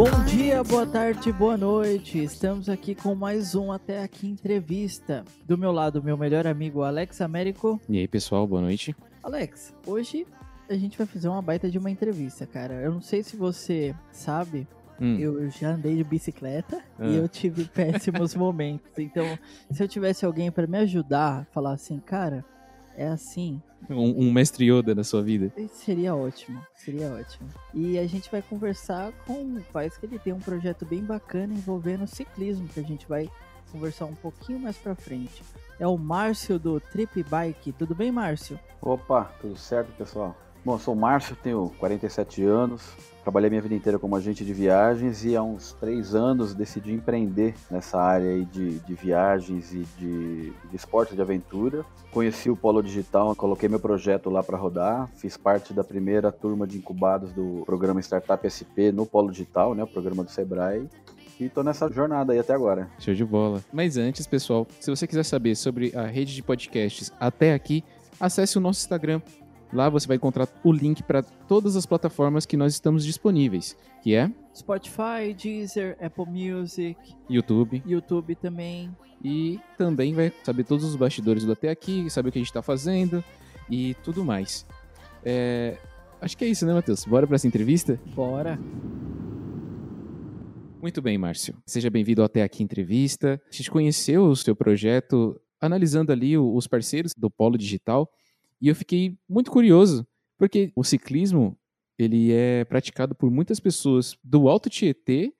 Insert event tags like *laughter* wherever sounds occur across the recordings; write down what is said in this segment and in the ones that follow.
Bom dia, boa tarde, boa noite. Estamos aqui com mais um Até Aqui Entrevista. Do meu lado, meu melhor amigo Alex Américo. E aí, pessoal, boa noite. Alex, hoje a gente vai fazer uma baita de uma entrevista, cara. Eu não sei se você sabe, Hum. eu já andei de bicicleta Ah. e eu tive *laughs* péssimos momentos. Então, se eu tivesse alguém pra me ajudar, falar assim, cara, é assim, Um, um mestre Yoda na sua vida. Seria ótimo, seria ótimo. E a gente vai conversar com o Paz, que ele tem um projeto bem bacana envolvendo ciclismo, que a gente vai conversar um pouquinho mais pra frente. É o Márcio do Trip Bike. Tudo bem, Márcio? Opa, tudo certo, pessoal? Bom, eu sou o Márcio, tenho 47 anos, trabalhei minha vida inteira como agente de viagens e há uns três anos decidi empreender nessa área de, de viagens e de, de esporte de aventura. Conheci o Polo Digital, coloquei meu projeto lá para rodar, fiz parte da primeira turma de incubados do programa Startup SP no Polo Digital, né, o programa do Sebrae. E tô nessa jornada aí até agora. Show de bola. Mas antes, pessoal, se você quiser saber sobre a rede de podcasts até aqui, acesse o nosso Instagram. Lá você vai encontrar o link para todas as plataformas que nós estamos disponíveis, que é Spotify, Deezer, Apple Music, YouTube YouTube também. e também vai saber todos os bastidores do até aqui, saber o que a gente está fazendo e tudo mais. É, Acho que é isso, né, Matheus? Bora para essa entrevista? Bora! Muito bem, Márcio. Seja bem-vindo ao até aqui entrevista. A gente conheceu o seu projeto analisando ali os parceiros do Polo Digital e eu fiquei muito curioso porque o ciclismo ele é praticado por muitas pessoas do Alto Tietê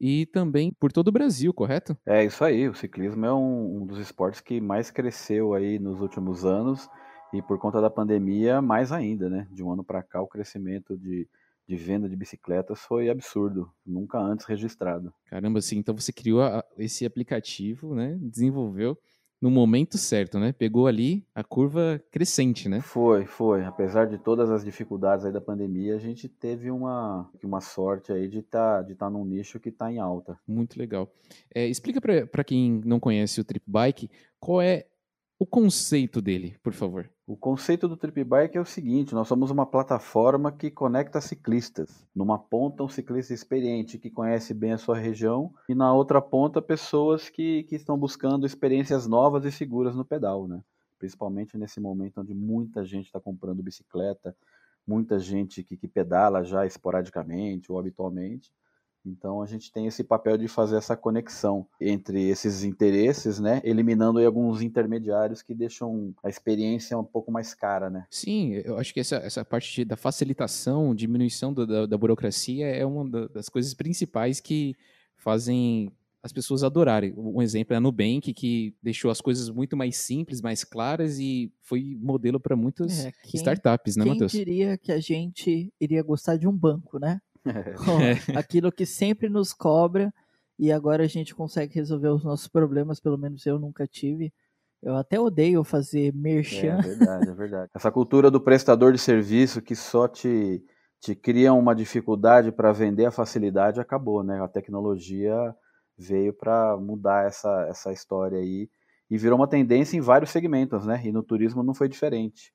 e também por todo o Brasil, correto? É isso aí, o ciclismo é um, um dos esportes que mais cresceu aí nos últimos anos e por conta da pandemia mais ainda, né? De um ano para cá o crescimento de, de venda de bicicletas foi absurdo, nunca antes registrado. Caramba, assim, então você criou a- esse aplicativo, né? Desenvolveu no momento certo, né? Pegou ali a curva crescente, né? Foi, foi. Apesar de todas as dificuldades aí da pandemia, a gente teve uma, uma sorte aí de estar de tá num nicho que está em alta. Muito legal. É, explica para quem não conhece o Trip Bike qual é o conceito dele, por favor. O conceito do Trip Bike é o seguinte: nós somos uma plataforma que conecta ciclistas. Numa ponta, um ciclista experiente que conhece bem a sua região, e na outra ponta, pessoas que, que estão buscando experiências novas e seguras no pedal, né? Principalmente nesse momento onde muita gente está comprando bicicleta, muita gente que, que pedala já esporadicamente ou habitualmente. Então a gente tem esse papel de fazer essa conexão entre esses interesses, né? Eliminando aí alguns intermediários que deixam a experiência um pouco mais cara, né? Sim, eu acho que essa, essa parte de- da facilitação, diminuição do- da, da burocracia é uma da- das coisas principais que fazem as pessoas adorarem. Um exemplo é a Nubank, que deixou as coisas muito mais simples, mais claras e foi modelo para muitas É, quem, startups, né, quem Matheus? diria que a gente iria gostar de um banco, né? É. Aquilo que sempre nos cobra e agora a gente consegue resolver os nossos problemas, pelo menos eu nunca tive. Eu até odeio fazer É merchan. verdade, é verdade. Essa cultura do prestador de serviço que só te, te cria uma dificuldade para vender a facilidade acabou, né? A tecnologia veio para mudar essa, essa história aí e virou uma tendência em vários segmentos, né? E no turismo não foi diferente.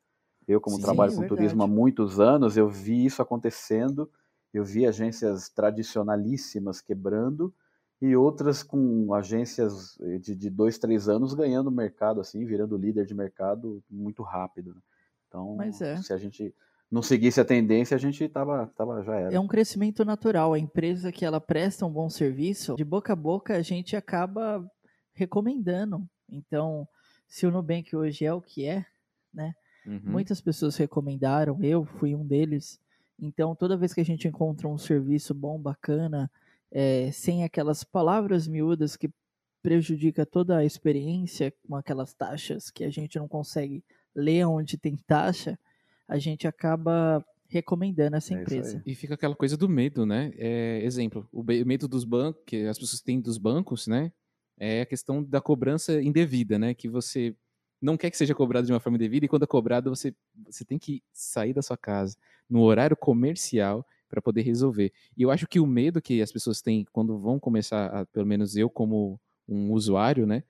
Eu, como Sim, trabalho é com turismo há muitos anos, eu vi isso acontecendo. Eu vi agências tradicionalíssimas quebrando e outras com agências de, de dois, três anos ganhando mercado, assim, virando líder de mercado muito rápido. né? Então, é. se a gente não seguisse a tendência, a gente tava, tava já era. É um crescimento natural. A empresa que ela presta um bom serviço, de boca a boca a gente acaba recomendando. Então, se o Nubank hoje é o que é, né? Uhum. Muitas pessoas recomendaram, eu fui um deles. Então, toda vez que a gente encontra um serviço bom, bacana, é, sem aquelas palavras miúdas que prejudica toda a experiência, com aquelas taxas que a gente não consegue ler onde tem taxa, a gente acaba recomendando essa É empresa. aí. E fica aquela coisa do medo, né? É, exemplo, o medo dos bancos, que as pessoas têm dos bancos, né? É a questão da cobrança indevida, né? Que você não quer que seja cobrado de uma forma indevida e quando é cobrado você, você tem que sair da sua casa no horário comercial para poder resolver. E eu acho que o medo que as pessoas têm quando vão começar, a, pelo menos eu como um usuário, né?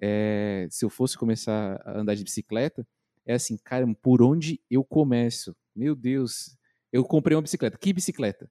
É, se eu fosse começar a andar de bicicleta, é assim, cara, por onde eu começo? Meu Deus, eu comprei uma bicicleta. Que bicicleta?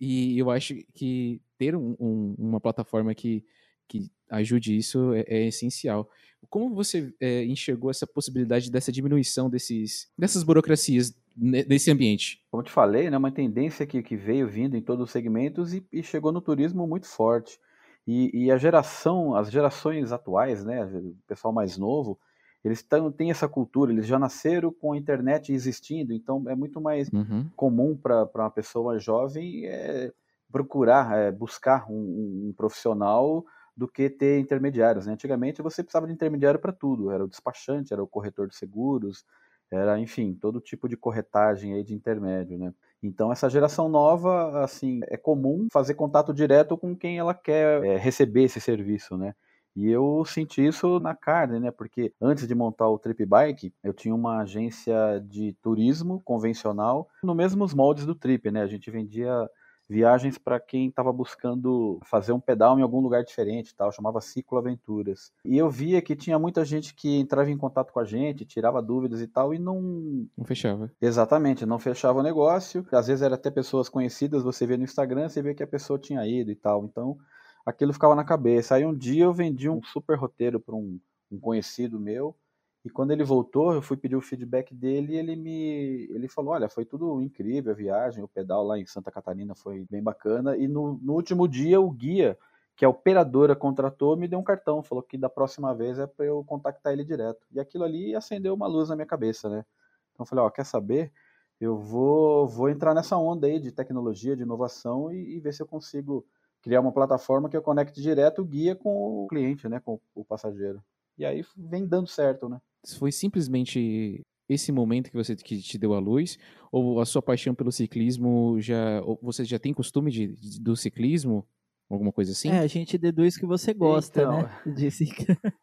E eu acho que ter um, um, uma plataforma que, que ajude isso é, é essencial. Como você é, enxergou essa possibilidade dessa diminuição desses, dessas burocracias nesse ambiente? Como te falei, né, uma tendência que, que veio vindo em todos os segmentos e, e chegou no turismo muito forte. E, e, a geração, as gerações atuais, né, o pessoal mais novo, eles tão, têm essa cultura, eles já nasceram com a internet existindo, então é muito mais uhum. comum para uma pessoa jovem é, procurar, é, buscar um, um, profissional do que ter intermediários. Né? Antigamente você precisava de intermediário para tudo, era o despachante, era o corretor de seguros, era, enfim, todo tipo de corretagem aí de intermédio, né? Então, essa geração nova, assim, é comum fazer contato direto com quem ela quer é, receber esse serviço, né? E eu senti isso na carne, né? Porque antes de montar o Trip Bike, eu tinha uma agência de turismo convencional, no mesmos moldes do Trip, né? A gente vendia viagens para quem estava buscando fazer um pedal em algum lugar diferente, tal, chamava Ciclo Aventuras. E eu via que tinha muita gente que entrava em contato com a gente, tirava dúvidas e tal, e não. Não fechava. Exatamente, não fechava o negócio. Às vezes era até pessoas conhecidas, você vê no Instagram, você vê que a pessoa tinha ido e tal. Então aquilo ficava na cabeça. Aí um dia eu vendi um super roteiro para um, um conhecido meu. E quando ele voltou, eu fui pedir o feedback dele e ele me ele falou: Olha, foi tudo incrível a viagem, o pedal lá em Santa Catarina foi bem bacana. E no, no último dia, o guia, que a operadora contratou, me deu um cartão, falou que da próxima vez é para eu contactar ele direto. E aquilo ali acendeu uma luz na minha cabeça, né? Então eu falei: Ó, quer saber? Eu vou, vou entrar nessa onda aí de tecnologia, de inovação e, e ver se eu consigo criar uma plataforma que eu conecte direto o guia com o cliente, né? Com o passageiro. E aí vem dando certo, né? Foi simplesmente esse momento que você que te deu a luz? Ou a sua paixão pelo ciclismo já você já tem costume de, de do ciclismo? Alguma coisa assim? É a gente deduz que você gosta então, né *laughs* de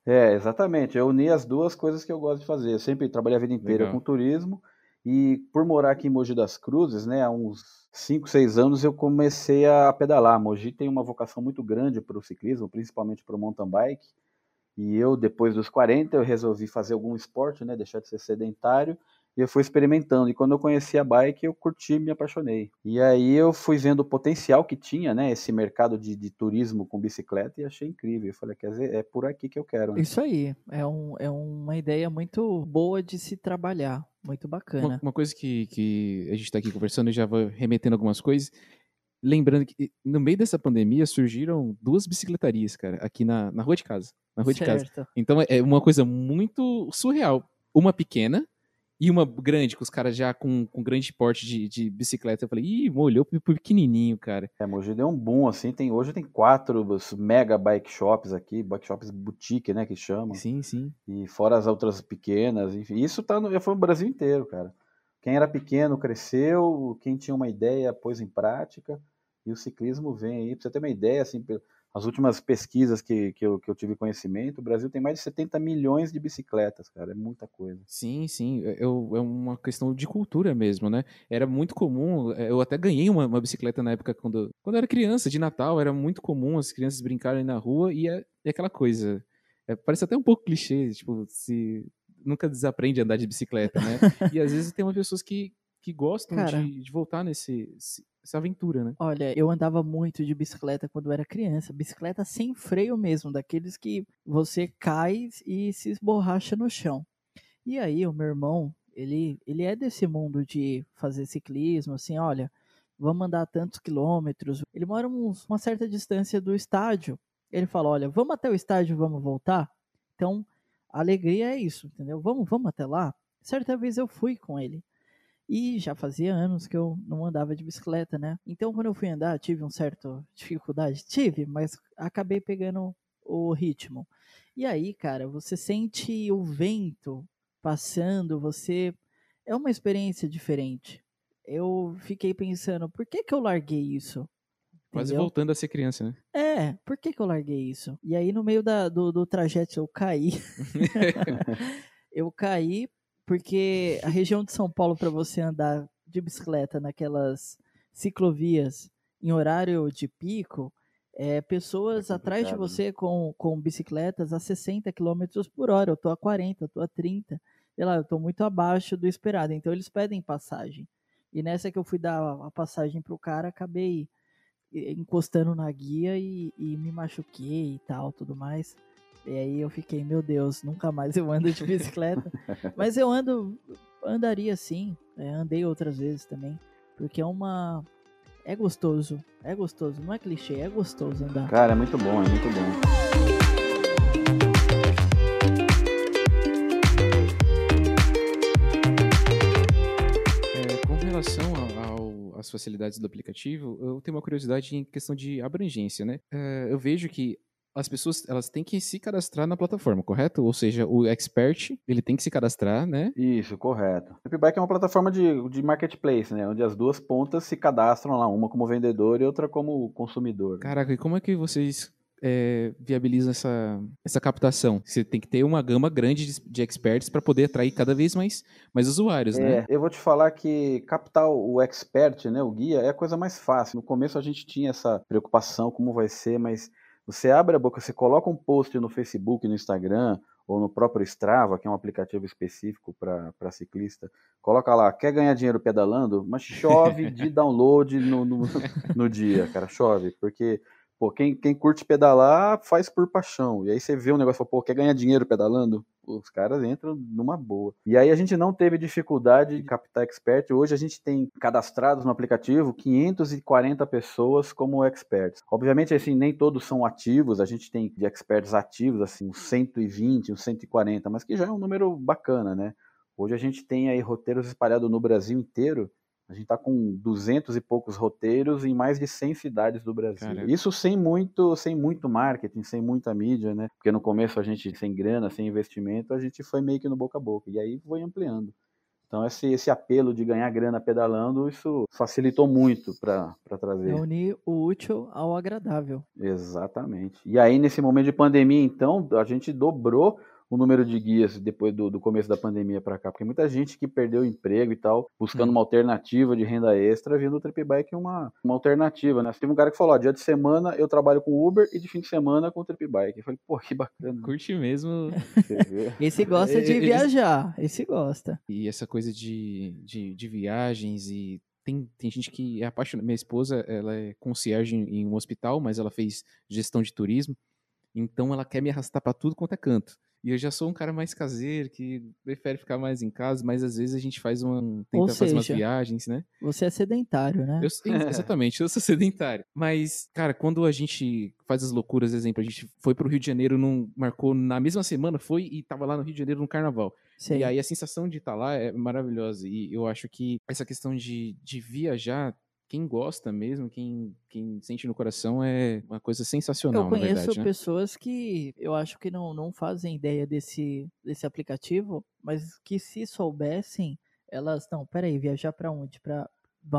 é exatamente. Eu uni as duas coisas que eu gosto de fazer. Eu sempre trabalhei a vida inteira Legal. com turismo. E por morar aqui em Mogi das Cruzes né há uns 5, 6 anos eu comecei a pedalar. Mogi tem uma vocação muito grande para o ciclismo principalmente para o mountain bike e eu, depois dos 40, eu resolvi fazer algum esporte, né? Deixar de ser sedentário. E eu fui experimentando. E quando eu conheci a bike, eu curti e me apaixonei. E aí eu fui vendo o potencial que tinha, né? Esse mercado de, de turismo com bicicleta e achei incrível. Eu falei, quer dizer, é por aqui que eu quero. Né? Isso aí. É, um, é uma ideia muito boa de se trabalhar. Muito bacana. Uma, uma coisa que, que a gente está aqui conversando e já vou remetendo algumas coisas lembrando que no meio dessa pandemia surgiram duas bicicletarias, cara, aqui na, na rua de casa. Na rua certo. de casa. Então é uma coisa muito surreal. Uma pequena e uma grande, com os caras já com, com grande porte de, de bicicleta. Eu falei, ih, molhou pro pequenininho, cara. É, hoje deu um boom, assim. Tem, hoje tem quatro mega bike shops aqui, bike shops boutique, né, que chamam. Sim, sim. E fora as outras pequenas, enfim. Isso tá no, foi no Brasil inteiro, cara. Quem era pequeno cresceu, quem tinha uma ideia pôs em prática. E o ciclismo vem aí, para você ter uma ideia, assim, as últimas pesquisas que, que, eu, que eu tive conhecimento, o Brasil tem mais de 70 milhões de bicicletas, cara, é muita coisa. Sim, sim, é, eu, é uma questão de cultura mesmo, né? Era muito comum, é, eu até ganhei uma, uma bicicleta na época quando, quando eu era criança, de Natal, era muito comum as crianças brincarem na rua e é, é aquela coisa, é, parece até um pouco clichê, tipo, se nunca desaprende a andar de bicicleta, né? *laughs* e às vezes tem umas pessoas que, que gostam Cara, de, de, voltar nesse essa aventura, né? Olha, eu andava muito de bicicleta quando era criança, bicicleta sem freio mesmo, daqueles que você cai e se esborracha no chão. E aí o meu irmão, ele, ele é desse mundo de fazer ciclismo, assim, olha, vamos andar tantos quilômetros. Ele mora uns, uma certa distância do estádio. Ele fala, olha, vamos até o estádio, vamos voltar. Então, a alegria é isso, entendeu? Vamos, vamos até lá. Certa vez eu fui com ele. E já fazia anos que eu não andava de bicicleta, né? Então, quando eu fui andar, tive um certo dificuldade. Tive, mas acabei pegando o ritmo. E aí, cara, você sente o vento passando, você. É uma experiência diferente. Eu fiquei pensando, por que, que eu larguei isso? Quase Entendeu? voltando a ser criança, né? É, por que, que eu larguei isso? E aí, no meio da, do, do trajeto, eu caí. *laughs* *laughs* eu caí porque a região de São Paulo, para você andar de bicicleta naquelas ciclovias em horário de pico, é, pessoas é atrás de você né? com, com bicicletas a 60 km por hora. Eu tô a 40, eu tô a 30. Sei lá, eu tô muito abaixo do esperado. Então eles pedem passagem. E nessa que eu fui dar a passagem pro cara, acabei encostando na guia e, e me machuquei e tal, tudo mais. E aí eu fiquei, meu Deus, nunca mais eu ando de bicicleta. *laughs* Mas eu ando, andaria sim, é, andei outras vezes também, porque é uma. É gostoso, é gostoso, não é clichê, é gostoso andar. Cara, é muito bom, é muito bom. as facilidades do aplicativo, eu tenho uma curiosidade em questão de abrangência, né? É, eu vejo que as pessoas elas têm que se cadastrar na plataforma, correto? Ou seja, o expert ele tem que se cadastrar, né? Isso, correto. O Tripbike é uma plataforma de, de marketplace, né? Onde as duas pontas se cadastram lá, uma como vendedor e outra como consumidor. Caraca, e como é que vocês é, viabiliza essa, essa captação? Você tem que ter uma gama grande de, de experts para poder atrair cada vez mais, mais usuários, é, né? Eu vou te falar que captar o expert, né, o guia, é a coisa mais fácil. No começo a gente tinha essa preocupação, como vai ser, mas você abre a boca, você coloca um post no Facebook, no Instagram, ou no próprio Strava, que é um aplicativo específico para ciclista, coloca lá, quer ganhar dinheiro pedalando, mas chove de *laughs* download no, no, no dia, cara, chove, porque Pô, quem, quem curte pedalar faz por paixão. E aí você vê um negócio, pô, quer ganhar dinheiro pedalando? os caras entram numa boa. E aí a gente não teve dificuldade de captar expert. Hoje a gente tem cadastrados no aplicativo 540 pessoas como experts. Obviamente, assim, nem todos são ativos. A gente tem de experts ativos, assim, uns 120, uns 140, mas que já é um número bacana, né? Hoje a gente tem aí roteiros espalhados no Brasil inteiro a gente está com 200 e poucos roteiros em mais de 100 cidades do Brasil. Caramba. Isso sem muito, sem muito marketing, sem muita mídia, né? Porque no começo a gente, sem grana, sem investimento, a gente foi meio que no boca a boca. E aí foi ampliando. Então esse, esse apelo de ganhar grana pedalando, isso facilitou muito para trazer. É unir o útil ao agradável. Exatamente. E aí nesse momento de pandemia, então, a gente dobrou o número de guias depois do, do começo da pandemia para cá, porque muita gente que perdeu o emprego e tal, buscando hum. uma alternativa de renda extra, vindo o Trip Bike uma, uma alternativa, né? Teve um cara que falou, ó, dia de semana eu trabalho com Uber e de fim de semana com o Trip Bike. Eu falei, pô, que bacana. Curte mesmo. *laughs* esse gosta de viajar, esse gosta. E essa coisa de, de, de viagens e tem, tem gente que é apaixonada. Minha esposa, ela é concierge em, em um hospital, mas ela fez gestão de turismo. Então ela quer me arrastar para tudo quanto é canto. E eu já sou um cara mais caseiro, que prefere ficar mais em casa, mas às vezes a gente faz uma. tenta seja, fazer umas viagens, né? Você é sedentário, né? Eu, *laughs* exatamente, eu sou sedentário. Mas, cara, quando a gente faz as loucuras, exemplo, a gente foi pro Rio de Janeiro, num, marcou na mesma semana, foi e tava lá no Rio de Janeiro no carnaval. Sim. E aí a sensação de estar tá lá é maravilhosa. E eu acho que essa questão de, de viajar quem gosta mesmo, quem, quem sente no coração é uma coisa sensacional. Eu conheço verdade, né? pessoas que eu acho que não, não fazem ideia desse, desse aplicativo, mas que se soubessem, elas, não, peraí, viajar para onde? Para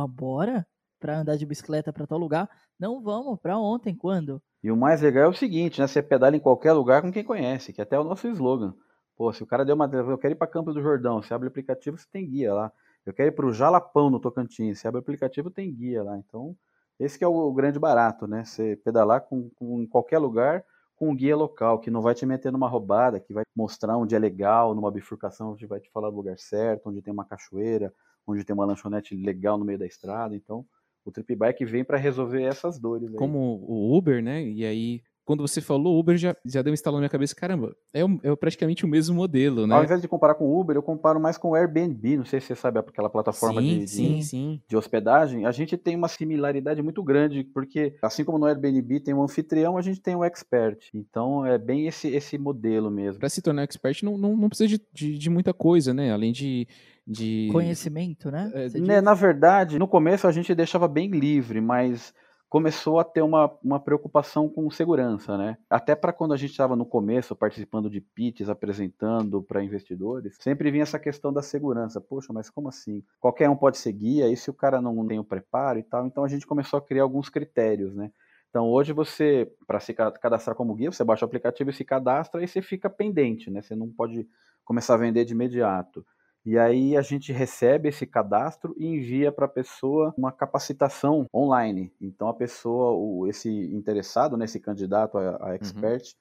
bora? Para andar de bicicleta para tal lugar? Não vamos, para ontem, quando? E o mais legal é o seguinte, né? Você pedala em qualquer lugar com quem conhece, que até é o nosso slogan. Pô, se o cara deu uma. Eu quero ir para Campos do Jordão, você abre o aplicativo, você tem guia lá. Eu quero ir para o Jalapão, no Tocantins. Você abre o aplicativo, tem guia lá. Então, esse é o, grande barato, né? Você pedalar com, com, em qualquer lugar com um guia local, que não vai te meter numa roubada, que vai mostrar onde é legal, numa bifurcação, onde vai te falar do lugar certo, onde tem uma cachoeira, onde tem uma lanchonete legal no meio da estrada. Então, o Trip Bike vem para resolver essas dores. Aí. Como o Uber, né? E aí quando você falou Uber, já, já deu um estalo na minha cabeça, caramba, é, é praticamente o mesmo modelo, né? Ao invés de comparar com o Uber, eu comparo mais com o Airbnb, não sei se você sabe aquela plataforma sim, de, sim, de, sim. de, hospedagem, a gente tem uma similaridade muito grande, porque assim como no Airbnb tem um anfitrião, a gente tem um expert, então é bem esse, esse modelo mesmo. Para se tornar expert não, não, não precisa de, de, de muita coisa, né? Além de de conhecimento, né? É, né na verdade, no começo a gente deixava bem livre, mas começou a ter uma, uma preocupação com segurança, né? Até para quando a gente estava no começo, participando de pitches, apresentando para investidores, sempre vinha essa questão da segurança. Poxa, mas como assim? Qualquer um pode ser guia, e se o cara não tem o preparo e tal? Então a gente começou a criar alguns critérios, né? Então hoje você, para se cadastrar como guia, você baixa o aplicativo e se cadastra e você fica pendente, né? Você não pode começar a vender de imediato. E aí a gente recebe esse cadastro e envia para a pessoa uma capacitação online. Então a pessoa, o, esse interessado, né, esse candidato a, a uhum. expert, uhum.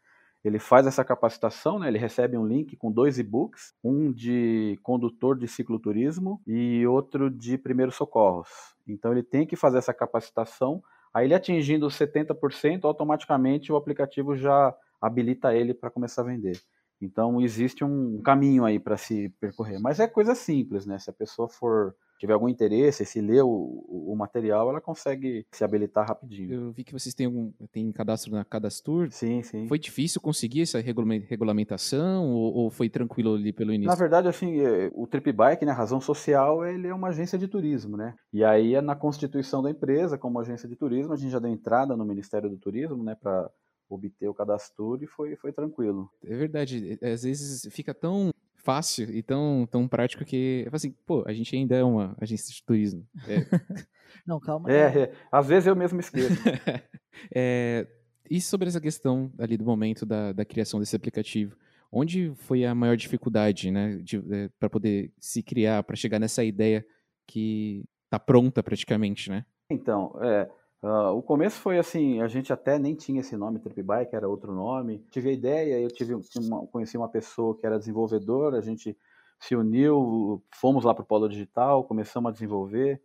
ele faz essa capacitação, né, ele recebe um link com dois e-books, um de condutor de cicloturismo e outro de primeiros socorros. Então ele tem que fazer essa capacitação Aí ele atingindo os 70%, automaticamente o aplicativo já habilita ele para começar a vender. Então existe um caminho aí para se percorrer, mas é coisa simples, né? Se a pessoa for tiver algum interesse, se ler o, o, material, ela consegue se habilitar rapidinho. Eu vi que vocês têm algum têm cadastro na Cadastur. Sim, sim. Foi difícil conseguir essa regulamentação ou, ou, foi tranquilo ali pelo início? Na verdade, assim, é, o Trip Bike, né, a razão social, ele é uma agência de turismo, né? E aí é na constituição da empresa, como agência de turismo, a gente já deu entrada no Ministério do Turismo, né, para obter o cadastro e foi, foi tranquilo. É verdade, às vezes fica tão fácil e tão, tão prático que assim, pô, a gente ainda é uma agência de turismo. É. *laughs* Não, calma. É, é, às vezes eu mesmo esqueço. *laughs* é, e sobre essa questão ali do momento da, da criação desse aplicativo, onde foi a maior dificuldade, né, é, para poder se criar, para chegar nessa ideia que está pronta praticamente, né? Então, é, Uh, o começo foi assim, a gente até nem tinha esse nome, Trip Bike, era outro nome. Tive a ideia, eu tive uma, conheci uma pessoa que era desenvolvedora, a gente se uniu, fomos lá para o Polo Digital, começamos a desenvolver.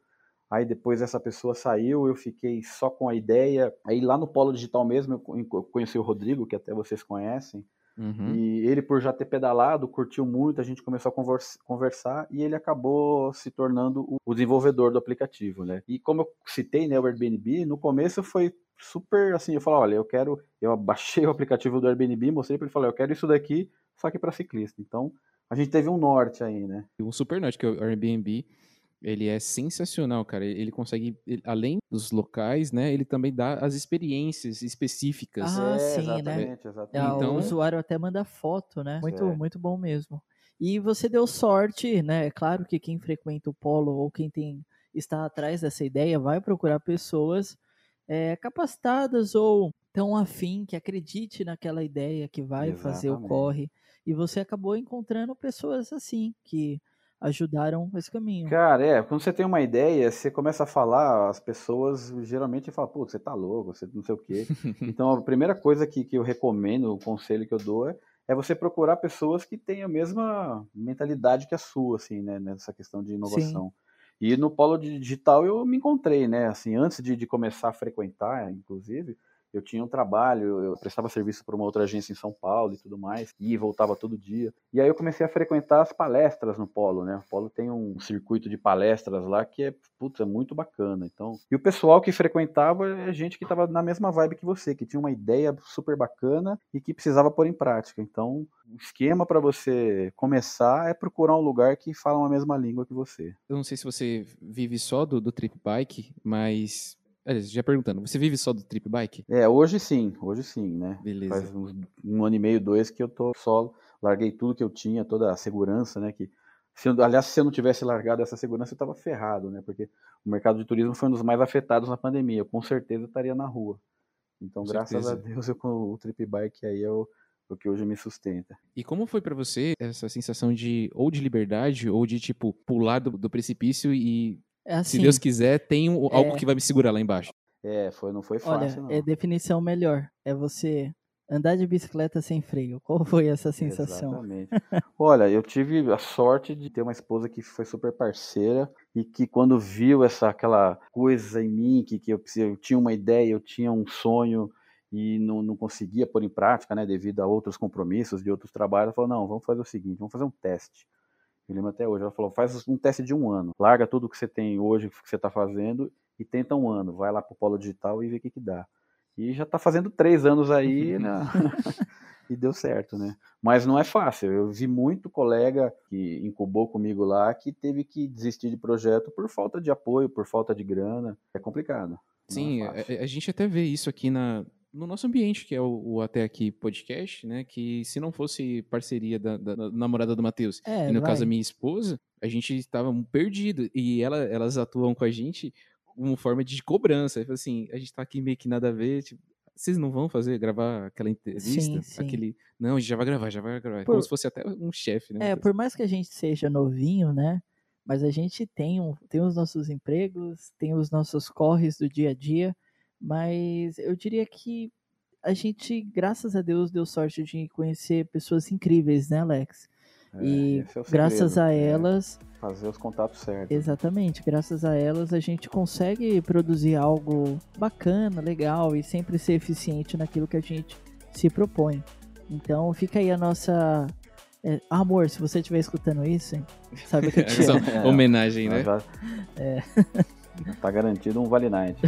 Aí depois essa pessoa saiu, eu fiquei só com a ideia. Aí lá no Polo Digital mesmo, eu conheci o Rodrigo, que até vocês conhecem. Uhum. E ele, por já ter pedalado, curtiu muito, a gente começou a conversar e ele acabou se tornando o desenvolvedor do aplicativo, né? E como eu citei, né, o Airbnb, no começo foi super assim, eu falei, olha, eu quero, eu baixei o aplicativo do Airbnb, mostrei para ele, falei, eu quero isso daqui, só que para ciclista. Então, a gente teve um norte aí, né? Um super norte que é o Airbnb ele é sensacional, cara. Ele consegue, além dos locais, né? Ele também dá as experiências específicas. Ah, é, sim, exatamente, né? Exatamente. Então, o usuário até manda foto, né? Muito, é. muito bom mesmo. E você deu sorte, né? É claro que quem frequenta o polo ou quem tem está atrás dessa ideia vai procurar pessoas é, capacitadas ou tão afim que acredite naquela ideia que vai Exatamente. fazer o corre. E você acabou encontrando pessoas assim que ajudaram esse caminho. Cara, é, quando você tem uma ideia, você começa a falar, as pessoas geralmente falam, pô, você tá louco, você não sei o quê. *laughs* então, a primeira coisa que, que eu recomendo, o conselho que eu dou é, é você procurar pessoas que têm a mesma mentalidade que a sua, assim, né, nessa questão de inovação. Sim. E no polo digital eu me encontrei, né, assim, antes de, de começar a frequentar, inclusive, eu tinha um trabalho, eu prestava serviço para uma outra agência em São Paulo e tudo mais, e voltava todo dia. E aí eu comecei a frequentar as palestras no Polo, né? O Polo tem um circuito de palestras lá que é, putz, é muito bacana. Então, e o pessoal que frequentava é gente que estava na mesma vibe que você, que tinha uma ideia super bacana e que precisava pôr em prática. Então, o esquema para você começar é procurar um lugar que fala a mesma língua que você. Eu não sei se você vive só do, do trip bike, mas já perguntando, você vive só do trip bike? É, hoje sim, hoje sim, né? Beleza. Faz uns, um ano e meio, dois que eu tô solo, larguei tudo que eu tinha, toda a segurança, né? Que, se, aliás, se eu não tivesse largado essa segurança, eu tava ferrado, né? Porque o mercado de turismo foi um dos mais afetados na pandemia, eu com certeza estaria na rua. Então, com graças certeza. a Deus, eu com o trip bike aí eu o que hoje me sustenta. E como foi para você essa sensação de ou de liberdade ou de tipo pular do, do precipício e é assim, Se Deus quiser, tem um, algo é... que vai me segurar lá embaixo. É, foi, não foi fácil, Olha, não. é definição melhor. É você andar de bicicleta sem freio. Qual foi essa sensação? Exatamente. Olha, eu tive a sorte de ter uma esposa que foi super parceira e que quando viu essa aquela coisa em mim, que, que eu, eu tinha uma ideia, eu tinha um sonho e não, não conseguia pôr em prática, né, devido a outros compromissos de outros trabalhos, ela falou, não, vamos fazer o seguinte, vamos fazer um teste. Eu lembro até hoje. Ela falou: faz um teste de um ano. Larga tudo que você tem hoje, que você está fazendo, e tenta um ano. Vai lá para o Polo Digital e vê o que, que dá. E já está fazendo três anos aí, *laughs* né? *laughs* e deu certo, né? Mas não é fácil. Eu vi muito colega que incubou comigo lá que teve que desistir de projeto por falta de apoio, por falta de grana. É complicado. Sim, é a, a, gente até vê isso aqui na, no nosso ambiente, que é o, o, Até Aqui Podcast, né? Que se não fosse parceria da, da, da namorada do Matheus é, e no vai. caso a minha esposa, a gente estava perdido. E ela, elas atuam com a gente como forma de cobrança. Assim, a gente tá aqui meio que nada a ver, tipo, vocês não vão fazer, gravar aquela entrevista? Sim, sim. Aquele. Não, a gente já vai gravar, já vai gravar. Por... Como se fosse até um chefe, né? É, por mais que a gente seja novinho, né? Mas a gente tem, um, tem os nossos empregos, tem os nossos corres do dia a dia. Mas eu diria que a gente, graças a Deus, deu sorte de conhecer pessoas incríveis, né, Alex? É, e é graças a é elas, Fazer os contatos certos. exatamente, graças a elas a gente consegue produzir algo bacana, legal e sempre ser eficiente naquilo que a gente se propõe. Então fica aí a nossa. é, amor, se você estiver escutando isso, hein, sabe que eu *laughs* te amo. É, homenagem, né? Já- É. *laughs* Tá garantido um Vale Night. *laughs*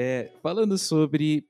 É, falando sobre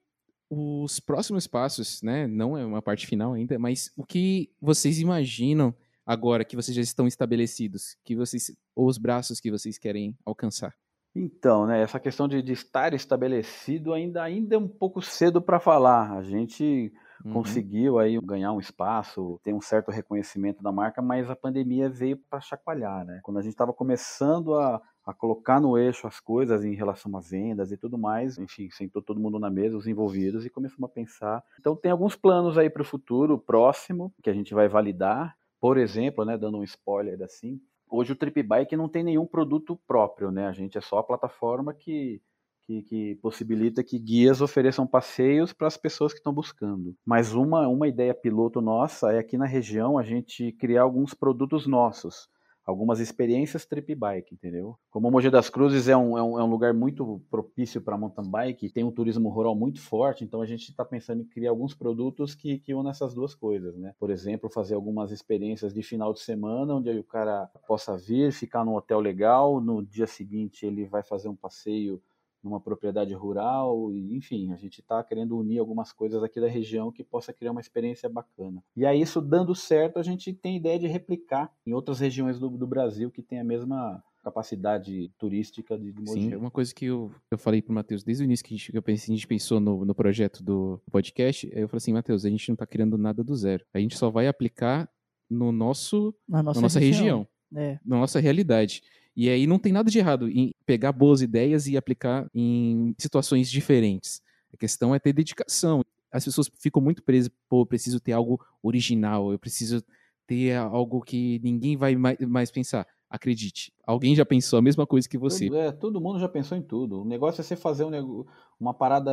os próximos passos, né? Não é uma parte final ainda, mas o que vocês imaginam agora que vocês já estão estabelecidos, que vocês ou os braços que vocês querem alcançar? Então, né, essa questão de, de estar estabelecido ainda, ainda é um pouco cedo para falar. A gente Uhum. conseguiu aí ganhar um espaço, ter um certo reconhecimento da marca, mas a pandemia veio para chacoalhar, né? Quando a gente estava começando a, a colocar no eixo as coisas em relação a vendas e tudo mais, enfim, sentou todo mundo na mesa, os envolvidos, e começamos a pensar. Então tem alguns planos aí para o futuro próximo que a gente vai validar. Por exemplo, né, dando um spoiler assim, hoje o Trip Bike não tem nenhum produto próprio, né? A gente é só a plataforma que que, que, possibilita que guias ofereçam passeios para as pessoas que estão buscando. Mas uma, uma ideia piloto nossa é aqui na região a gente criar alguns produtos nossos, algumas experiências trip bike, entendeu? Como Mogi das Cruzes é um, é um, é um lugar muito propício para mountain bike, tem um turismo rural muito forte, então a gente está pensando em criar alguns produtos que, que unam essas duas coisas, né? Por exemplo, fazer algumas experiências de final de semana, onde o cara possa vir, ficar num hotel legal, no dia seguinte ele vai fazer um passeio numa propriedade rural, e, enfim, a gente está querendo unir algumas coisas aqui da região que possa criar uma experiência bacana. E aí, isso dando certo, a gente tem ideia de replicar em outras regiões do, do Brasil que tem a mesma capacidade turística de, de. Sim, uma coisa que eu, eu falei pro Matheus desde o início que a gente, que eu pensei, a gente pensou no, no projeto do podcast, eu falei assim, Matheus, a gente não tá criando nada do zero. A gente só vai aplicar no nosso, Na nossa, na nossa região, É, na nossa realidade. E aí não tem nada de errado em pegar boas ideias e aplicar em situações diferentes. A questão é ter dedicação. As pessoas ficam muito presas, pô, eu preciso ter algo original, eu preciso ter algo que ninguém vai mai- mais pensar. Acredite, alguém já pensou a mesma coisa que você. Todo, é, todo mundo já pensou em tudo. O negócio é você fazer um uma parada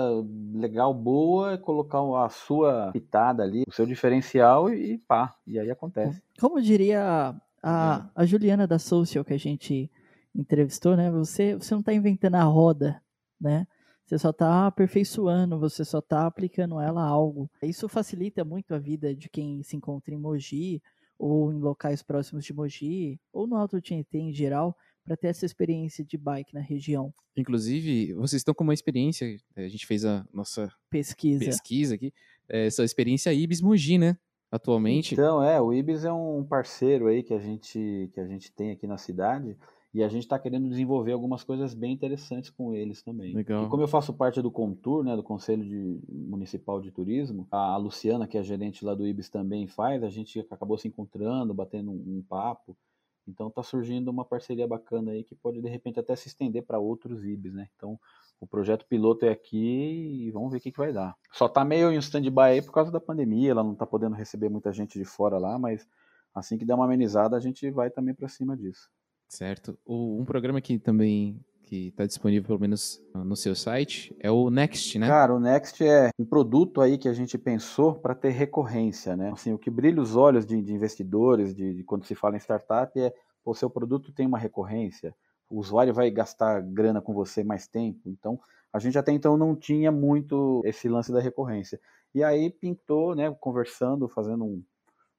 legal, boa, colocar a sua pitada ali, o seu diferencial e, e pá. E aí acontece. Como diria a, a Juliana da Social que a gente entrevistou, né? Você, você não está inventando a roda, né? Você só está aperfeiçoando, você só está aplicando ela a algo. Isso facilita muito a vida de quem se encontra em Mogi ou em locais próximos de Mogi ou no Alto Tietê em geral para ter essa experiência de bike na região. Inclusive, vocês estão com uma experiência, a gente fez a nossa Pesquisa. pesquisa aqui, é, essa experiência Ibis Mogi, né? Atualmente. Então, é, o Ibis é um parceiro aí que a gente, que a gente tem aqui na cidade e a gente está querendo desenvolver algumas coisas bem interessantes com eles também. Legal. E como eu faço parte do Contour, né, do Conselho de- Municipal de Turismo, a Luciana, que é a gerente lá do Ibis, também faz, a gente acabou se encontrando, batendo um, um papo. Então está surgindo uma parceria bacana aí que pode de repente até se estender para outros IBs, né? Então o projeto piloto é aqui e vamos ver o que, que vai dar. Só tá meio em stand-by aí por causa da pandemia, ela não tá podendo receber muita gente de fora lá, mas assim que der uma amenizada a gente vai também para cima disso. Certo. Um programa que também que está disponível, pelo menos ah, no seu site, é o Next, né? Cara, o Next é um produto aí que a gente pensou para ter recorrência, né? Assim, o que brilha os olhos de, de investidores, de, de quando se fala em startup, é o seu produto tem uma recorrência, o usuário vai gastar grana com você mais tempo. Então, a gente até então não tinha muito esse lance da recorrência. E aí pintou, né? Conversando, fazendo um,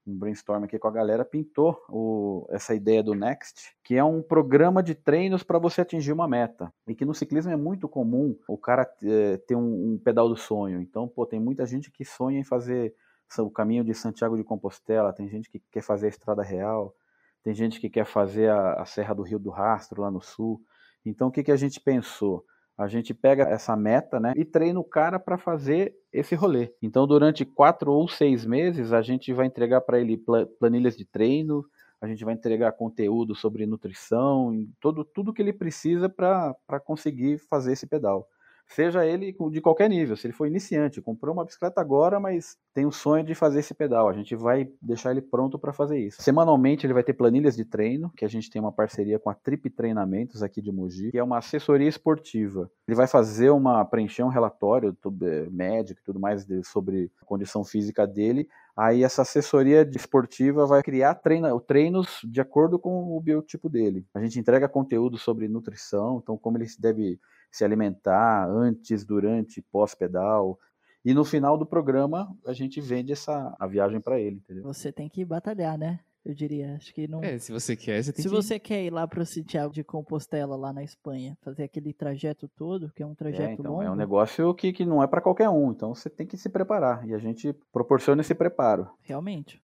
um brainstorm aqui com a galera, pintou o- essa ideia do Next, que é um programa de treinos para você atingir uma meta. E que no ciclismo é muito comum o cara eh, ter um, um pedal do sonho. Então, pô, tem muita gente que sonha em fazer o caminho de Santiago de Compostela, tem gente que quer fazer a Estrada Real, tem gente que quer fazer a, a Serra do Rio do Rastro lá no sul. Então, o que, que a gente pensou? A gente pega essa meta, né, e treina o cara para fazer esse rolê. Então, durante quatro ou seis meses, a gente vai entregar para ele pla- planilhas de treino, a gente vai entregar conteúdo sobre nutrição, todo, tudo que ele precisa para conseguir fazer esse pedal. Seja ele de qualquer nível, se ele for iniciante, comprou uma bicicleta agora, mas tem o sonho de fazer esse pedal, a gente vai deixar ele pronto para fazer isso. Semanalmente ele vai ter planilhas de treino, que a gente tem uma parceria com a Trip Treinamentos aqui de Mogi, que é uma assessoria esportiva. Ele vai fazer uma preencher um relatório eh, médico e tudo mais sobre a condição física dele. Aí essa assessoria esportiva vai criar treina, treinos de acordo com o biotipo dele. A gente entrega conteúdo sobre nutrição, então como ele deve se alimentar antes, durante, pós-pedal. E no final do programa a gente vende essa a viagem para ele, entendeu? Você tem que batalhar, né? Eu diria, acho que não. É, se você quer, você tem Se que... você quer ir lá para o Santiago de Compostela, lá na Espanha, fazer aquele trajeto todo, que é um trajeto é, então, longo. É um negócio que, que não é para qualquer um, então você tem que se preparar. E a gente proporciona esse preparo. Realmente.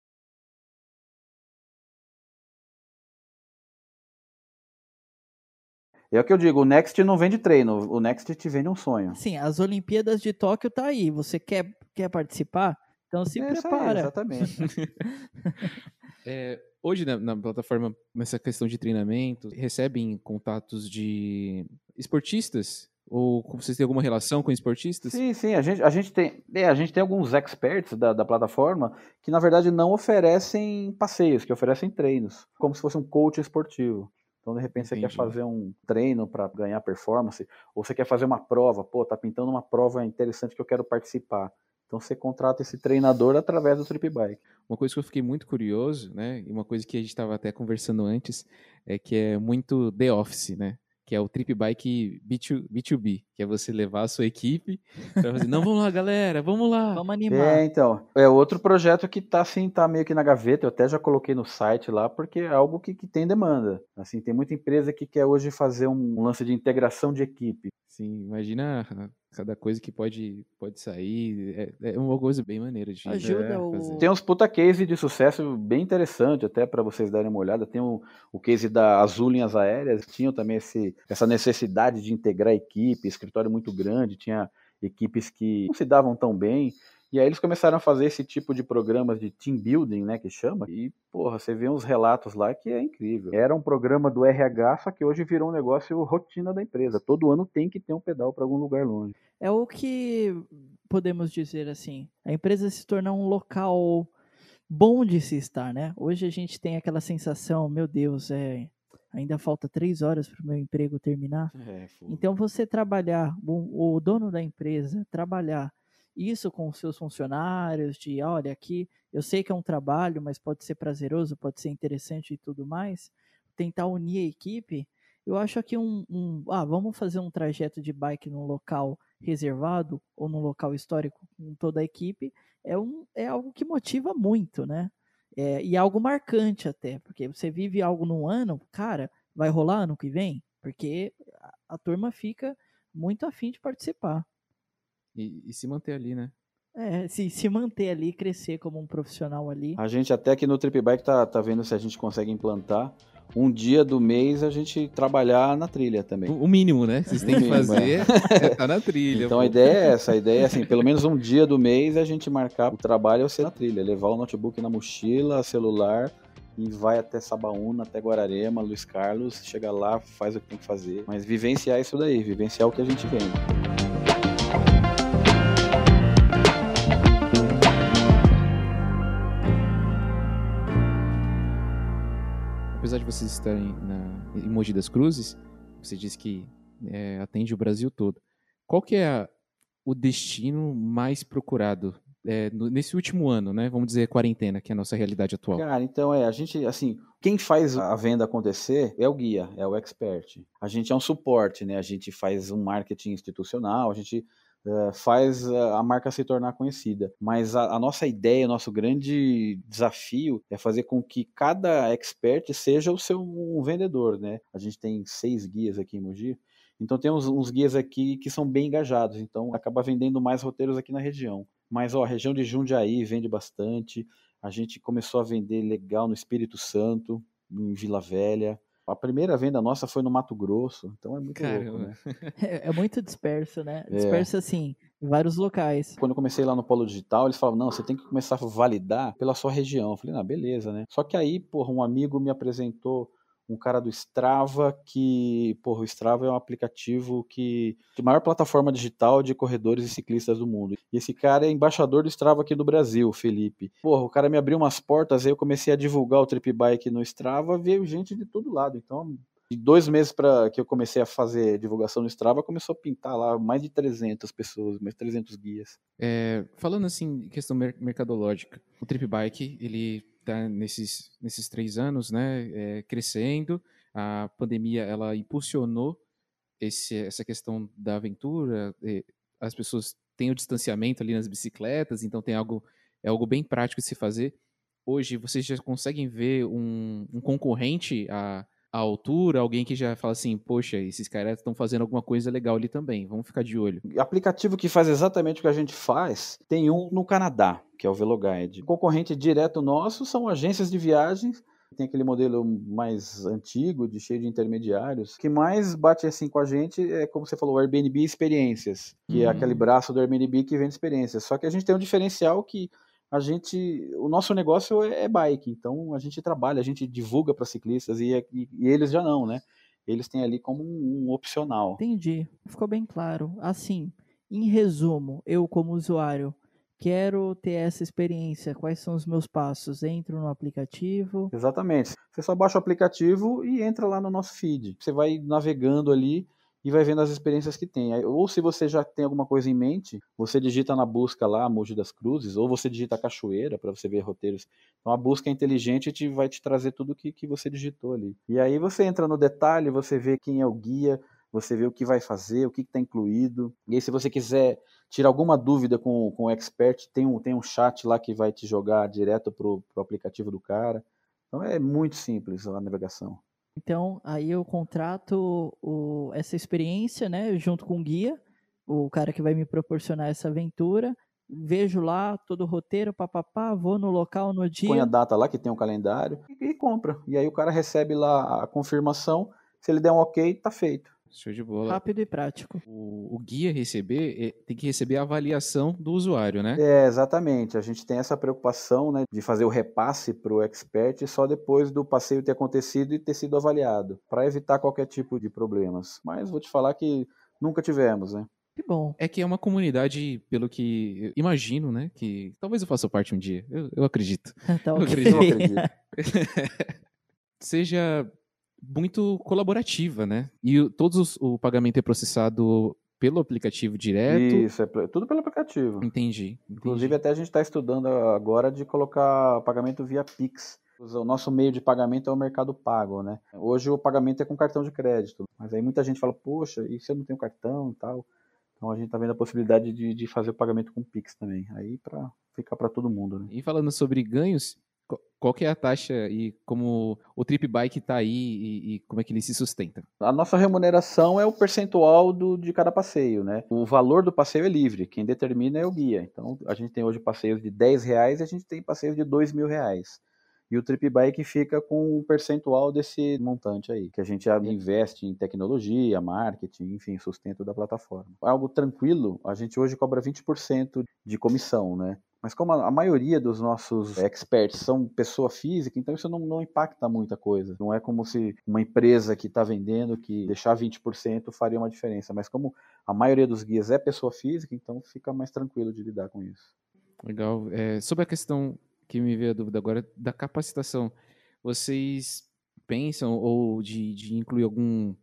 É o que eu digo, o Next não vende treino, o Next te vende um sonho. Sim, as Olimpíadas de Tóquio tá aí. Você quer, quer participar? Então se É isso aí, prepara. exatamente. *laughs* É, hoje na, na plataforma, nessa questão de treinamento, recebem contatos de esportistas? Ou vocês têm alguma relação com esportistas? Sim, sim, a gente, a gente, tem, é, a gente tem alguns experts da, da plataforma que, na verdade, não oferecem passeios, que oferecem treinos, como se fosse um coach esportivo. Então, de repente, você quer Entendi. fazer um treino para ganhar performance, ou você quer fazer uma prova, pô, tá pintando uma prova interessante que eu quero participar. Então, você contrata esse treinador através do Trip Bike. Uma coisa que eu fiquei muito curioso, né? E uma coisa que a gente estava até conversando antes, é que é muito The Office, né? Que é o Trip Bike B2, B2B, que é você levar a sua equipe para fazer, não, vamos lá, galera, vamos lá. Vamos animar. É, então, é outro projeto que tá assim, tá meio que na gaveta, eu até já coloquei no site lá, porque é algo que, que tem demanda. Assim, tem muita empresa que quer hoje fazer um lance de integração de equipe. Sim, imagina cada coisa que pode, pode sair. É, é uma coisa bem maneira de Ajuda é, o- fazer. Tem uns puta case de sucesso bem interessante, até para vocês darem uma olhada. Tem o, o case da Azul Linhas Aéreas, tinham também esse, essa necessidade de integrar equipe, escritório muito grande, tinha equipes que não se davam tão bem. E aí eles começaram a fazer esse tipo de programas de team building, né, que chama. E, porra, você vê uns relatos lá que é incrível. Era um programa do RH, só que hoje virou um negócio rotina da empresa. Todo ano tem que ter um pedal para algum lugar longe. É o que podemos dizer assim, a empresa se tornar um local bom de se estar, né? Hoje a gente tem aquela sensação, meu Deus, é, ainda falta três horas para o meu emprego terminar. É, Então você trabalhar, o, o dono da empresa trabalhar isso com os seus funcionários, de olha, aqui eu sei que é um trabalho, mas pode ser prazeroso, pode ser interessante e tudo mais, tentar unir a equipe. Eu acho que um, um ah, vamos fazer um trajeto de bike num local reservado ou num local histórico com toda a equipe é, um, é algo que motiva muito, né? É, e algo marcante até, porque você vive algo num ano, cara, vai rolar ano que vem? Porque a, a turma fica muito afim de participar. E, e se manter ali, né? É, se, se manter ali, crescer como um profissional ali. A gente até aqui no Trip Bike tá, tá vendo se a gente consegue implantar um dia do mês a gente trabalhar na trilha também. O, mínimo, né? Vocês têm que fazer é tá na trilha. Então pô. a ideia é essa, a ideia é assim, pelo menos um dia do mês a gente marcar o trabalho ser na trilha, levar o notebook na mochila, celular e vai até Sabaúna, até Guararema, Luiz Carlos, chega lá, faz o que tem que fazer, mas vivenciar isso daí, vivenciar o que a gente vende. Apesar de vocês estarem na, em Mogi das Cruzes, você disse que é, atende o Brasil todo. Qual que é a- o destino mais procurado é, no- nesse último ano, né? Vamos dizer quarentena, que é a nossa realidade atual. Cara, então é, a gente, assim, quem faz a venda acontecer é o guia, é o expert. A gente é um suporte, né? A gente faz um marketing institucional, a gente faz a a marca se tornar conhecida. Mas a, a nossa ideia, o nosso grande desafio é fazer com que cada expert seja o seu um vendedor, né? A gente tem seis guias aqui em Mogi, então tem uns, uns guias aqui que são bem engajados, então acaba vendendo mais roteiros aqui na região. Mas ó, a região de Jundiaí vende bastante. A gente começou a vender legal no Espírito Santo, em Vila Velha. A primeira venda nossa foi no Mato Grosso, então é muito louco, Caramba. né? *laughs* É, é muito disperso, né? É. Disperso assim, em vários locais. Quando eu comecei lá no Polo Digital, eles falavam, não, você tem que começar a validar pela sua região. Eu falei, ah, beleza, né? Só que aí, porra, um amigo me apresentou um cara do Strava que, porra, o Strava é um aplicativo que de maior plataforma digital de corredores e ciclistas do mundo. E esse cara é embaixador do Strava aqui do Brasil, Felipe. Porra, o cara me abriu umas portas, aí eu comecei a divulgar o Trip Bike no Strava, veio gente de todo lado. Então, de dois meses para que eu comecei a fazer divulgação no Strava, começou a pintar lá mais de 300 pessoas, mais 300 guias. É, falando assim, questão mercadológica, o Trip Bike, ele está nesses, nesses três anos, né, é, crescendo. A pandemia ela impulsionou esse, essa questão da aventura. as pessoas têm o distanciamento ali nas bicicletas, então tem algo é algo bem prático de se fazer. Hoje vocês já conseguem ver um, um concorrente a a altura, alguém que já fala assim, poxa, esses caras estão fazendo alguma coisa legal ali também, vamos ficar de olho. Aplicativo que faz exatamente o que a gente faz, tem um no Canadá, que é o Veloguide. O concorrente direto nosso são agências de viagens tem aquele modelo mais antigo, de cheio de intermediários. O que mais bate assim com a gente é, como você falou, o Airbnb Experiências, que uhum. é aquele braço do Airbnb que vende experiências. Só que a gente tem um diferencial que a gente, o nosso negócio é, é bike, então a gente trabalha, a gente divulga para ciclistas e, e, e, eles já não, né? Eles têm ali como um, um opcional. Entendi, ficou bem claro. Assim, em resumo, eu como usuário quero ter essa experiência, quais são os meus passos? Entro no aplicativo. Exatamente. Você só baixa o aplicativo e entra lá no nosso feed. Você vai navegando ali e vai vendo as experiências que tem. Ou se você já tem alguma coisa em mente, você digita na busca lá Mogi das Cruzes, ou você digita Cachoeira para você ver roteiros. Então a busca é inteligente te, vai te trazer tudo que, que você digitou ali. E aí você entra no detalhe, você vê quem é o guia, você vê o que vai fazer, o que está incluído. E aí, se você quiser tirar alguma dúvida com, com o expert, tem um, tem um chat lá que vai te jogar direto para o aplicativo do cara. Então é muito simples a navegação. Então, aí eu contrato o, essa experiência, né, junto com o guia, o cara que vai me proporcionar essa aventura. Vejo lá todo o roteiro, papapá, vou no local no dia. Põe a data lá que tem o um calendário e, e compra. E aí o cara recebe lá a confirmação. Se ele der um ok, tá feito. Show de bola. Rápido e prático. O, o guia receber eh, tem que receber a avaliação do usuário, né? É, exatamente. A gente tem essa preocupação né, de fazer o repasse para o expert só depois do passeio ter acontecido e ter sido avaliado, para evitar qualquer tipo de problemas. Mas vou te falar que nunca tivemos, né? Que bom. É que é uma comunidade, pelo que imagino, né? Que talvez eu faça parte um dia. Eu, eu acredito. *laughs* tá, eu acredito. Eu acredito. *laughs* *laughs* Seja muito colaborativa, né? E todos os, o pagamento é processado pelo aplicativo direto? Isso, é tudo pelo aplicativo. Entendi. entendi. Inclusive, até a gente está estudando agora de colocar pagamento via Pix. O nosso meio de pagamento é o mercado pago, né? Hoje o pagamento é com cartão de crédito. Mas aí muita gente fala, poxa, e se eu não tenho cartão e tal? Então a gente está vendo a possibilidade de, de fazer o pagamento com Pix também. Aí para ficar para todo mundo, né? E falando sobre ganhos, qual que é a taxa e como o Trip Bike está aí e, e, como é que ele se sustenta? A nossa remuneração é o percentual do, de cada passeio, né? O valor do passeio é livre, quem determina é o guia. Então a gente tem hoje passeios de 10 reais e a gente tem passeios de 2 mil reais. E o Trip Bike fica com um percentual desse montante aí, que a gente investe em tecnologia, marketing, enfim, sustento da plataforma. Algo tranquilo, a gente hoje cobra 20% de comissão, né? Mas como a, maioria dos nossos experts são pessoa física, então isso não, não impacta muita coisa. Não é como se uma empresa que está vendendo que deixar 20% faria uma diferença. Mas como a maioria dos guias é pessoa física, então fica mais tranquilo de lidar com isso. Legal. É, sobre a questão que me veio a dúvida agora da capacitação, vocês pensam ou de, de incluir algum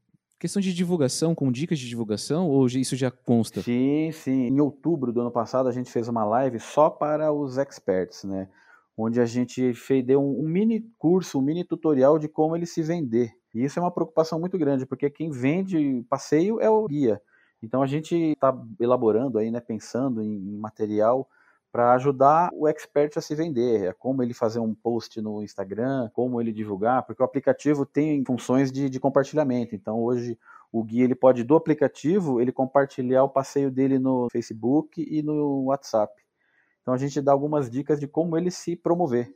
questão de divulgação, com dicas de divulgação, ou isso já consta? Sim, sim. Em outubro do ano passado, a gente fez uma live só para os experts, né? Onde a gente fez, deu um, mini curso, um mini tutorial de como ele se vender. E isso é uma preocupação muito grande, porque quem vende passeio é o guia. Então a gente está elaborando aí, né, pensando em material para ajudar o expert a se vender, é como ele fazer um post no Instagram, como ele divulgar, porque o aplicativo tem funções de, de compartilhamento. Então hoje o guia ele pode do aplicativo ele compartilhar o passeio dele no Facebook e no WhatsApp. Então a gente dá algumas dicas de como ele se promover,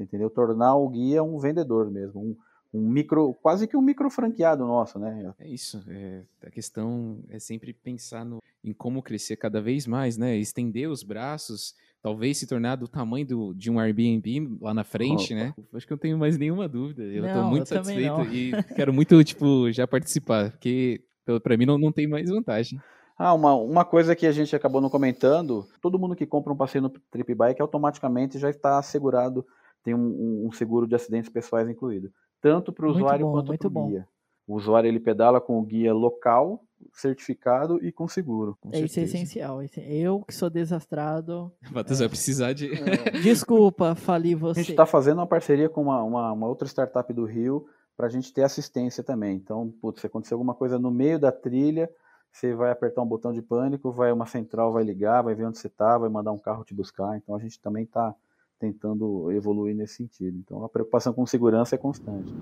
entendeu? Tornar o guia um vendedor mesmo, um, um micro, quase que um micro franqueado nosso, né? É isso. É, a questão é sempre pensar no, em como crescer cada vez mais, né? Estender os braços, talvez se tornar do tamanho do, de um Airbnb lá na frente, Opa. né? Acho que eu não tenho mais nenhuma dúvida. Eu Não, muito eu satisfeito e quero muito, tipo, já participar, porque pelo- pra mim não, não tem mais vantagem. Ah, uma, uma coisa que a gente acabou não comentando, todo mundo que compra um passeio no Trip Bike automaticamente já está assegurado, tem um, um- um seguro de acidentes pessoais incluído, tanto para o usuário bom, quanto para o guia. O usuário ele pedala com o guia local, certificado e com seguro. Com É, Isso é essencial. Esse- Eu que sou desastrado. Matheus vai precisar de. *laughs* Desculpa, fali A você. gente está fazendo uma parceria com uma, uma, uma outra startup do Rio para a gente ter assistência também. Então, putz, se acontecer alguma coisa no meio da trilha, você vai apertar um botão de pânico, vai uma central vai ligar, vai ver onde você está, vai mandar um carro te buscar. Então, a gente também está tentando evoluir nesse sentido. Então, a preocupação com segurança é constante.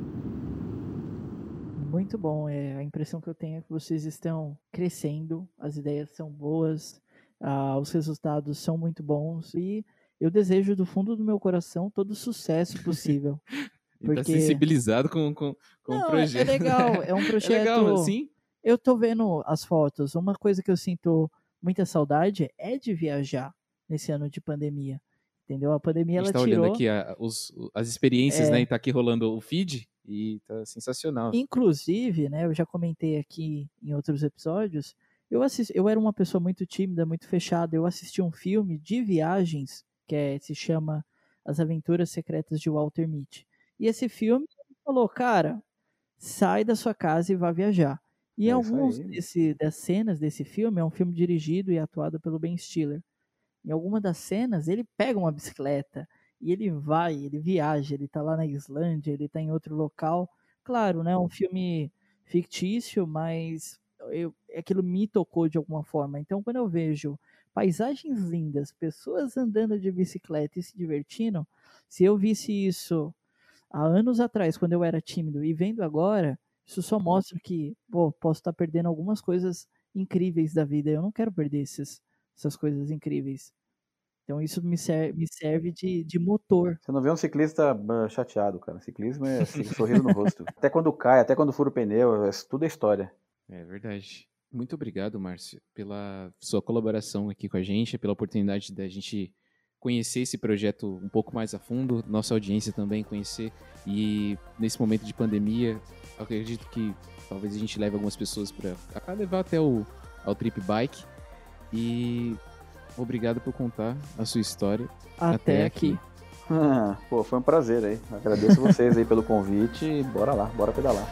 Muito bom. É, a impressão que eu tenho é que vocês estão crescendo, as ideias são boas, ah, os resultados são muito bons e eu desejo do fundo do meu coração todo o sucesso possível. *laughs* Tá Porque- sensibilizado com, com, com o Não, é- projeto. é legal, é um *laughs* É projeto. legal, sim. Eu tô vendo as fotos. Uma coisa que eu sinto muita saudade é de viajar nesse ano de pandemia. Entendeu? A pandemia A gente ela tá tirou. olhando aqui a- os- as experiências, É. né? E tá aqui rolando o feed e tá sensacional. Inclusive, né, eu já comentei aqui em outros episódios, eu, assisti, eu era uma pessoa muito tímida, muito fechada. Eu assisti um filme de viagens que é- se chama As Aventuras Secretas de Walter Mitty. E esse filme falou, cara, sai da sua casa e vá viajar. E É alguns desse, das cenas desse filme é um filme dirigido e atuado pelo Ben Stiller. Em alguma das cenas, ele pega uma bicicleta e ele vai, ele viaja, ele tá lá na Islândia, ele tá em outro local. Claro, né? Um filme fictício, mas eu, aquilo me tocou de alguma forma. Então, quando eu vejo paisagens lindas, pessoas andando de bicicleta e se divertindo, se eu visse isso há anos atrás, quando eu era tímido, e vendo agora, isso só mostra que, pô, posso estar perdendo algumas coisas incríveis da vida. Eu não quero perder esses, essas coisas incríveis. Então isso me, ser, me serve de, de motor. Você não vê um ciclista ah, chateado, cara. Ciclismo é assim, *laughs* sorriso no rosto. Até quando cai, até quando fura o pneu, é- tudo é história. É verdade. Muito obrigado, Márcio, pela sua colaboração aqui com a gente, pela oportunidade da gente conhecer esse projeto um pouco mais a fundo, nossa audiência também conhecer. E nesse momento de pandemia, acredito que talvez a gente leve algumas pessoas para levar até o ao Trip Bike. E obrigado por contar a sua história. Até, Até aqui. aqui. Ah, pô, foi um prazer aí. Agradeço vocês aí pelo convite e bora lá, bora pedalar.